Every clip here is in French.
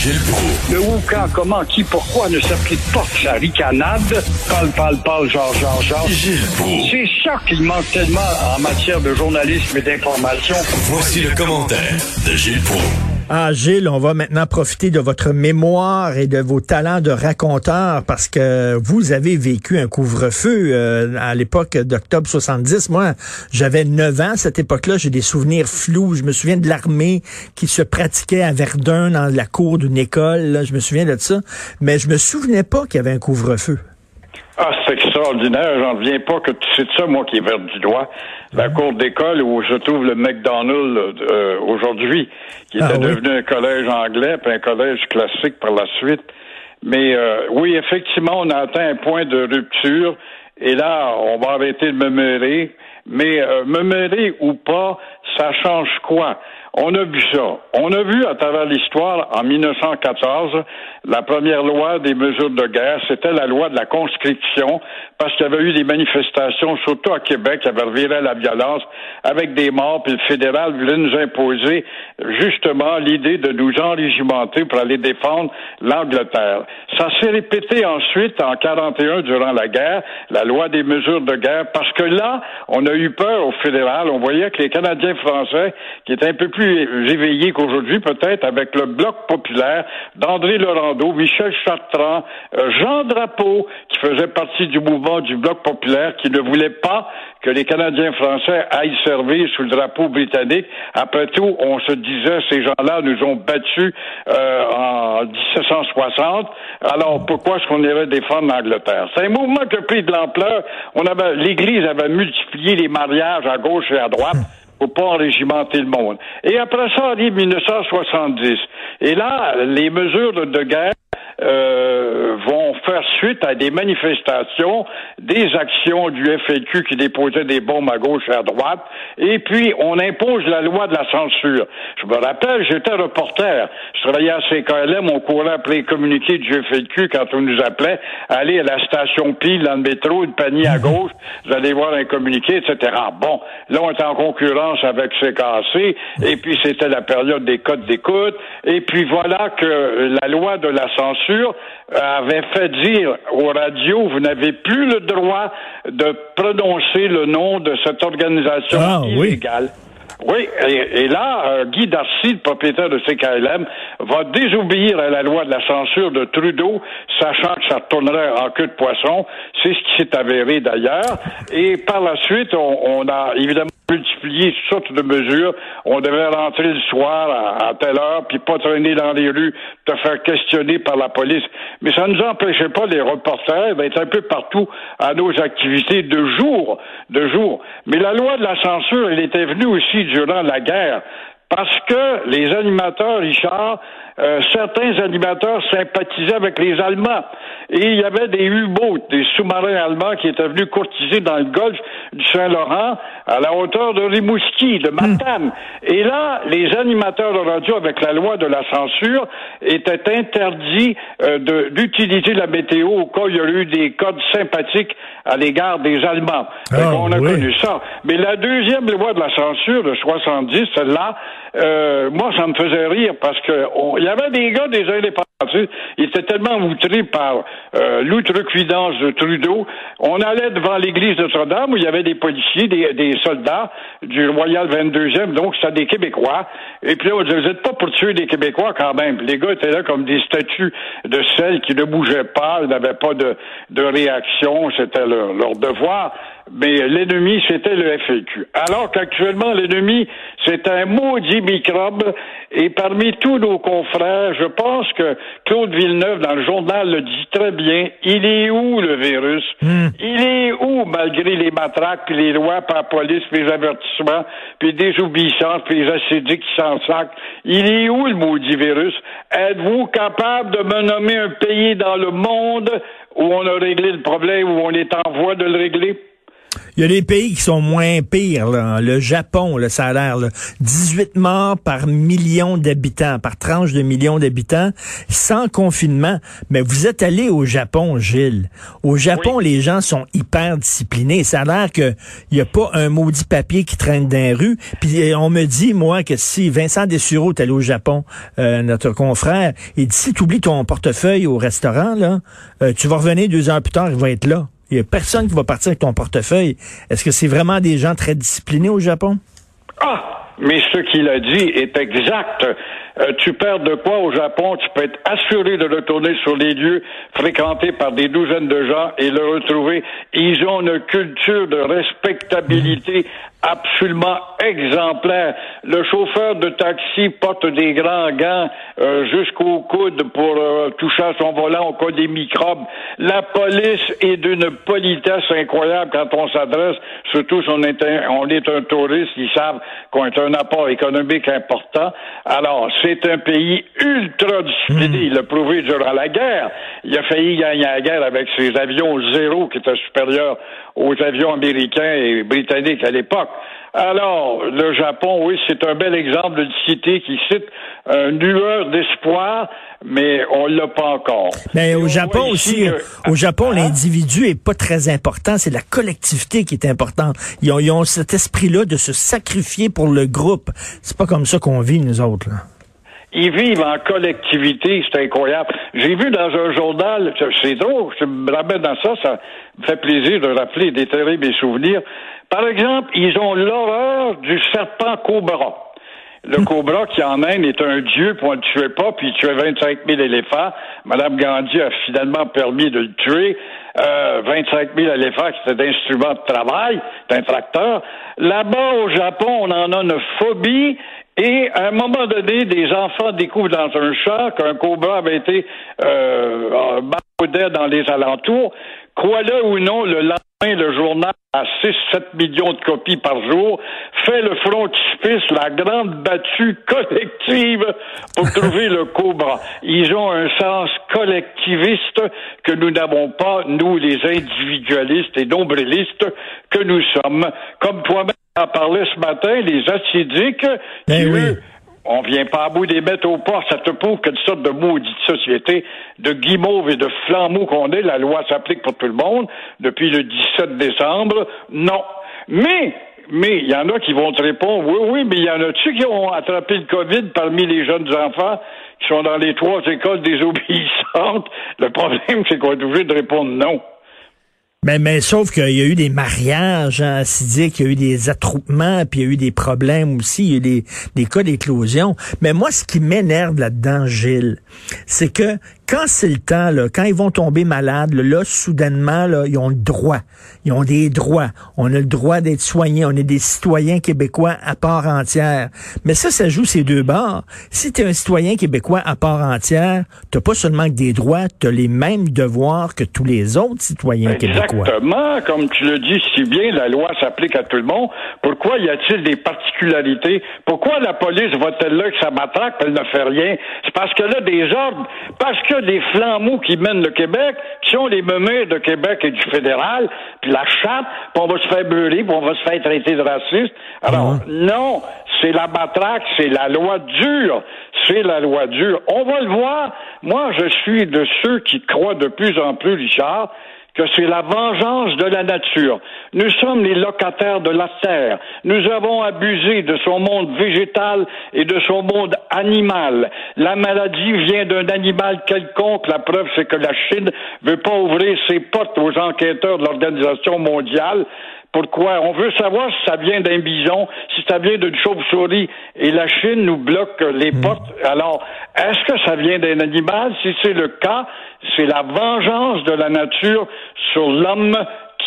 Gilles Proulx. Le où, quand, comment, qui, pourquoi ne s'applique pas sa ricanade? Parle, parle, parle, genre, genre, genre. Gilles Proulx. C'est ça qu'il manque tellement en matière de journalisme et d'information. Voici le commentaire de Gilles Proulx. Ah, Gilles, on va maintenant profiter de votre mémoire et de vos talents de raconteur parce que vous avez vécu un couvre-feu euh, à l'époque d'octobre 70. Moi, j'avais 9 ans à cette époque-là. J'ai des souvenirs flous. Je me souviens de l'armée qui se pratiquait à Verdun dans la cour d'une école. Je me souviens de ça. Mais je me souvenais pas qu'il y avait un couvre-feu. Ah, c'est extraordinaire. J'en reviens pas que c'est ça, moi, qui est vert du doigt. La cour d'école où se trouve le McDonald's euh, aujourd'hui, qui était Ah oui. devenu un collège anglais, puis un collège classique par la suite. Mais euh, oui, effectivement, on a atteint un point de rupture. Et là, on va arrêter de me mêler. Mais euh, me mêler ou pas, ça change quoi? On a vu ça. On a vu à travers l'histoire, en 1914, la première loi des mesures de guerre, c'était la loi de la conscription, parce qu'il y avait eu des manifestations, surtout à Québec, qui avaient reviré à la violence, avec des morts, puis le fédéral voulait nous imposer justement l'idée de nous enrégimenter pour aller défendre l'Angleterre. Ça s'est répété ensuite en 41 durant la guerre, la loi des mesures de guerre, parce que là, on a eu peur au fédéral. On voyait que les Canadiens français, qui étaient un peu plus éveillés qu'aujourd'hui, peut-être, avec le Bloc populaire d'André Laurando, Michel Chartrand, euh, Jean Drapeau, qui faisait partie du mouvement du Bloc populaire, qui ne voulait pas que les Canadiens français aillent servir sous le drapeau britannique. Après tout, on se disait, ces gens-là nous ont battus euh, en 1760. Alors pourquoi est-ce qu'on irait défendre l'Angleterre? C'est un mouvement qui a pris de l'ampleur. On avait, l'Église avait multiplié les mariages à gauche et à droite pour pas enrégimenter le monde. Et après ça arrive 1970. Et là, les mesures de guerre euh, vont faire suite à des manifestations, des actions du FLQ qui déposaient des bombes à gauche et à droite, et puis on impose la loi de la censure. Je me rappelle, j'étais reporter, je travaillais à CKLM, on courait après les communiqués du FLQ quand on nous appelait, aller à la station Pile dans le métro, une panier à gauche, vous allez voir un communiqué, etc. Bon, là on est en concurrence avec CKC, et puis c'était la période des codes d'écoute, et puis voilà que la loi de la censure avait fait dire aux radios, vous n'avez plus le droit de prononcer le nom de cette organisation Ah, oui. illégale. Oui, et, et là, euh, Guy Darcy, le propriétaire de CKLM, va désobéir à la loi de la censure de Trudeau, sachant que ça tournerait en queue de poisson. C'est ce qui s'est avéré d'ailleurs. Et par la suite, on, on a évidemment multiplié toutes sortes de mesures. On devait rentrer le soir à, à telle heure, puis pas traîner dans les rues, te faire questionner par la police. Mais ça ne nous empêchait pas, les reporters, d'être un peu partout à nos activités de jour, de jour. Mais la loi de la censure, elle était venue aussi durant la guerre. Parce que les animateurs, Richard, euh, certains animateurs sympathisaient avec les Allemands. Et il y avait des U-boats, des sous-marins allemands qui étaient venus courtiser dans le golfe du Saint-Laurent à la hauteur de Rimouski, de Matane. Et là, les animateurs de radio, avec la loi de la censure, étaient interdits euh, d'utiliser la météo au cas où il y aurait eu des codes sympathiques à l'égard des Allemands. Ah, qu'on a oui. connu ça. Mais la deuxième loi de la censure de 70, celle-là, euh, moi, ça me faisait rire parce que il y avait des gars des indépendantistes, ils étaient tellement outrés par euh, l'outrecuidance de Trudeau. On allait devant l'église Notre-Dame où il y avait des policiers, des, des soldats du Royal 22e, donc c'était des Québécois. Et puis là, on disait, vous pas pour tuer des Québécois quand même. Les gars étaient là comme des statues de sel qui ne bougeaient pas, n'avaient pas de, de réaction, c'était leur, leur devoir. Mais l'ennemi, c'était le FLQ. Alors qu'actuellement, l'ennemi, c'est un maudit microbe. Et parmi tous nos confrères, je pense que Claude Villeneuve, dans le journal, le dit très bien. Il est où, le virus? Il est où, malgré les matraques, puis les lois, la police, puis les avertissements, puis les désobéissances, puis les acidiques qui s'en sacrent? Il est où, le maudit virus? Êtes-vous capable de me nommer un pays dans le monde où on a réglé le problème, où on est en voie de le régler? Il y a des pays qui sont moins pires. Là. Le Japon, a l'air 18 morts par million d'habitants, par tranche de millions d'habitants, sans confinement. Mais vous êtes allé au Japon, Gilles. Au Japon, les gens sont hyper disciplinés. Ça a l'air qu'il n'y a pas un maudit papier qui traîne dans les rues. Puis euh, on me dit, moi, que si Vincent Dessureau est allé au Japon, euh, notre confrère, il dit, si tu oublies ton portefeuille au restaurant, là, euh, tu vas revenir deux heures plus tard, il va être là. Il n'y a personne qui va partir avec ton portefeuille. Est-ce que c'est vraiment des gens très disciplinés au Japon? Ah! Mais ce qu'il a dit est exact. Euh, tu perds de quoi au Japon, tu peux être assuré de retourner sur les lieux fréquentés par des douzaines de gens et le retrouver. Ils ont une culture de respectabilité absolument exemplaire. Le chauffeur de taxi porte des grands gants euh, jusqu'au coude pour euh, toucher à son volant au cas des microbes. La police est d'une politesse incroyable quand on s'adresse, surtout si on est un, on est un touriste, ils savent qu'on est un apport économique important. Alors, c'est un pays ultra discipliné. Hmm. Il l'a prouvé durant la guerre. Il a failli gagner la guerre avec ses avions zéro qui étaient supérieurs aux avions américains et britanniques à l'époque. Alors, le Japon, oui, c'est un bel exemple de cité qui cite une lueur d'espoir, mais on l'a pas encore. Mais au Japon aussi, au Japon, hein? l'individu est pas très important, c'est la collectivité qui est importante. Ils ont, ils ont cet esprit-là de se sacrifier pour le groupe. C'est pas comme ça qu'on vit, nous autres. Là. Ils vivent en collectivité, c'est incroyable. J'ai vu dans un journal, c'est drôle, je me ramène dans ça, ça me fait plaisir de rappeler des terribles souvenirs. Par exemple, ils ont l'horreur du serpent cobra. Le hmm. cobra qui en Inde est un dieu pour ne le tuer pas, puis il tuait 25 000 éléphants. Madame Gandhi a finalement permis de le tuer. Euh, 25 000 éléphants, c'était d'instruments de travail, d'un tracteur. Là-bas, au Japon, on en a une phobie et à un moment donné, des enfants découvrent dans un champ qu'un cobra avait été euh, dans les alentours. Crois-le ou non, le lendemain, le journal à 6-7 millions de copies par jour fait le frontispice, la grande battue collective pour trouver le cobra. Ils ont un sens collectiviste que nous n'avons pas, nous, les individualistes et nombrilistes que nous sommes. Comme toi-même, en parlait ce matin, les acidiques, ben qui, on vient pas à bout des bêtes au port, ça te prouve quelle sorte de maudite société de guimauve et de flambeaux qu'on est. La loi s'applique pour tout le monde depuis le 17 décembre. Non. Mais mais il y en a qui vont te répondre, oui, oui, mais il y en a-tu qui ont attrapé le COVID parmi les jeunes enfants qui sont dans les trois écoles désobéissantes? Le problème, c'est qu'on est obligé de répondre non. Mais, mais sauf qu'il y a eu des mariages hein, acidiques, il y a eu des attroupements, puis il y a eu des problèmes aussi, il y a eu des, des cas d'éclosion. Mais moi, ce qui m'énerve là-dedans, Gilles, c'est que quand c'est le temps, là, quand ils vont tomber malades, là, soudainement, là, ils ont le droit. Ils ont des droits. On a le droit d'être soignés. On est des citoyens québécois à part entière. Mais ça, ça joue ces deux bords. Si tu es un citoyen québécois à part entière, t'as pas seulement que des droits, tu as les mêmes devoirs que tous les autres citoyens québécois. Exactement. Comme tu le dis si bien, la loi s'applique à tout le monde. Pourquoi y a-t-il des particularités? Pourquoi la police va-t-elle là que ça m'attraque, elle ne fait rien? C'est parce que là, des ordres, parce que des flambeaux qui mènent le Québec, qui sont les memures de Québec et du fédéral, puis la chape, puis on va se faire brûler, puis on va se faire traiter de raciste. Alors, non, c'est la matraque, c'est la loi dure, c'est la loi dure. On va le voir. Moi, je suis de ceux qui croient de plus en plus, Richard, que c'est la vengeance de la nature. Nous sommes les locataires de la terre. Nous avons abusé de son monde végétal et de son monde animal. La maladie vient d'un animal quelconque. La preuve, c'est que la Chine veut pas ouvrir ses portes aux enquêteurs de l'Organisation mondiale pourquoi? On veut savoir si ça vient d'un bison, si ça vient d'une chauve-souris. Et la Chine nous bloque les hmm. portes. Alors, est-ce que ça vient d'un animal? Si c'est le cas, c'est la vengeance de la nature sur l'homme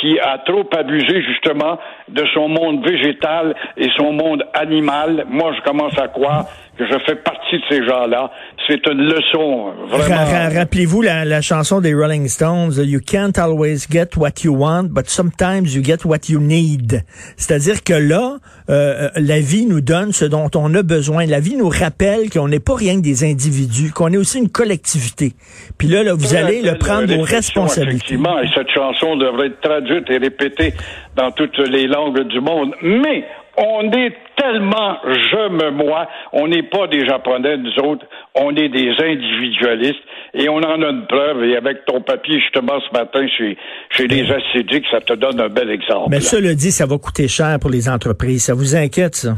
qui a trop abusé justement de son monde végétal et son monde animal. Moi, je commence à croire que je fais partie de ces gens-là. C'est une leçon vraiment. Rappelez-vous la, la, chanson des Rolling Stones, You can't always get what you want, but sometimes you get what you need. C'est-à-dire que là, euh, la vie nous donne ce dont on a besoin. La vie nous rappelle qu'on n'est pas rien que des individus, qu'on est aussi une collectivité. Puis là, là vous allez le prendre vos responsabilités. Effectivement, et cette chanson devrait être traduite et répétée dans toutes les langues du monde. Mais on est tellement je me moi, on n'est pas des Japonais, nous autres, on est des individualistes et on en a une preuve. Et avec ton papier, justement, ce matin, chez, chez les acidiques, ça te donne un bel exemple. Mais ça le dit, ça va coûter cher pour les entreprises. Ça vous inquiète, ça?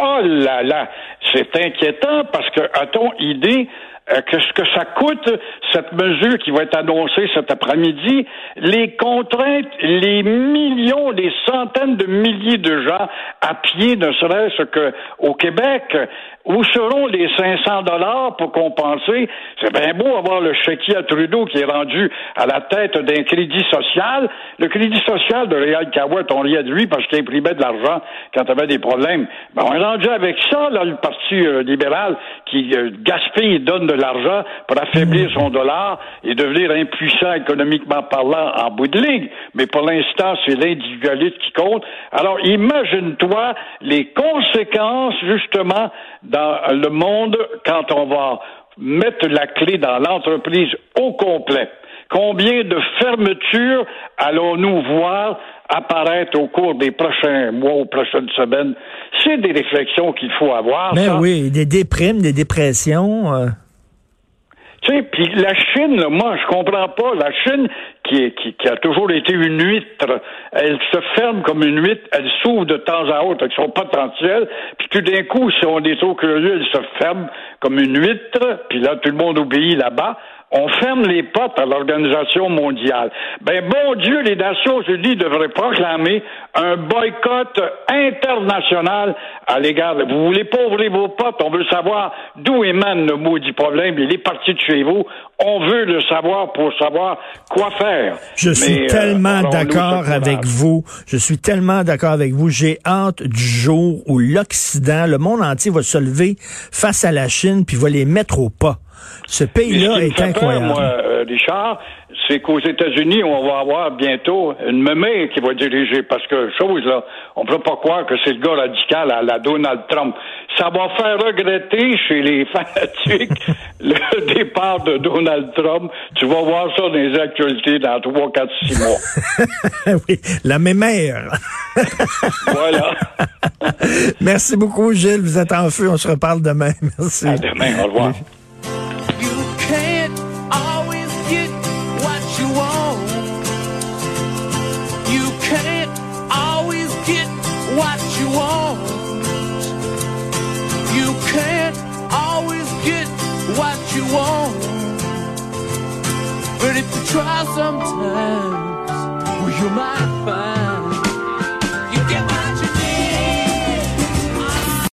Oh là là, c'est inquiétant parce que, a-t-on idée euh, que ce que ça coûte, cette mesure qui va être annoncée cet après-midi, les contraintes, les millions, les centaines de milliers de gens à pied, ne serait-ce qu'au Québec, où seront les 500 dollars pour compenser? C'est bien beau avoir le chéquier à Trudeau qui est rendu à la tête d'un crédit social. Le crédit social de Réal Cowett, on riait de lui parce qu'il imprimait de l'argent quand il avait des problèmes. Ben, on est rendu avec ça, là, le Parti euh, libéral qui euh, gaspille et donne de l'argent pour affaiblir son dollar et devenir impuissant économiquement parlant en bout de ligne. Mais pour l'instant, c'est l'individualisme qui compte. Alors, imagine-toi les conséquences, justement, dans le monde quand on va mettre la clé dans l'entreprise au complet. Combien de fermetures allons-nous voir apparaître au cours des prochains mois ou prochaines semaines? C'est des réflexions qu'il faut avoir. Mais oui, des déprimes, des dépressions. Euh. Tu sais, la Chine, moi, je comprends pas. La Chine, qui, qui, qui, a toujours été une huître, elle se ferme comme une huître, elle s'ouvre de temps à autre avec son potentiel, puis tout d'un coup, si on est trop curieux, elle se ferme comme une huître, puis là, tout le monde obéit là-bas on ferme les portes à l'Organisation mondiale. Ben, bon Dieu, les Nations Unies devraient proclamer un boycott international à l'égard. Vous voulez pas ouvrir vos portes, on veut savoir d'où émane le maudit problème. Il est parti de chez vous. On veut le savoir pour savoir quoi faire. Je suis euh, tellement d'accord avec vous. Je suis tellement d'accord avec vous. J'ai hâte du jour où l'Occident, le monde entier va se lever face à la Chine puis va les mettre au pas. Ce pays-là est incroyable. moi, euh, Richard, c'est qu'aux États-Unis, on va avoir bientôt une mémé qui va diriger. Parce que, chose, là, on ne peut pas croire que c'est le gars radical à la Donald Trump. Ça va faire regretter chez les fanatiques le départ de Donald Trump. Tu vas voir ça dans les actualités dans 3, 4, 6 mois. oui, la mémère. voilà. Merci beaucoup, Gilles. Vous êtes en feu. On se reparle demain. Merci. À demain. Au revoir. If try sometimes, well, you might find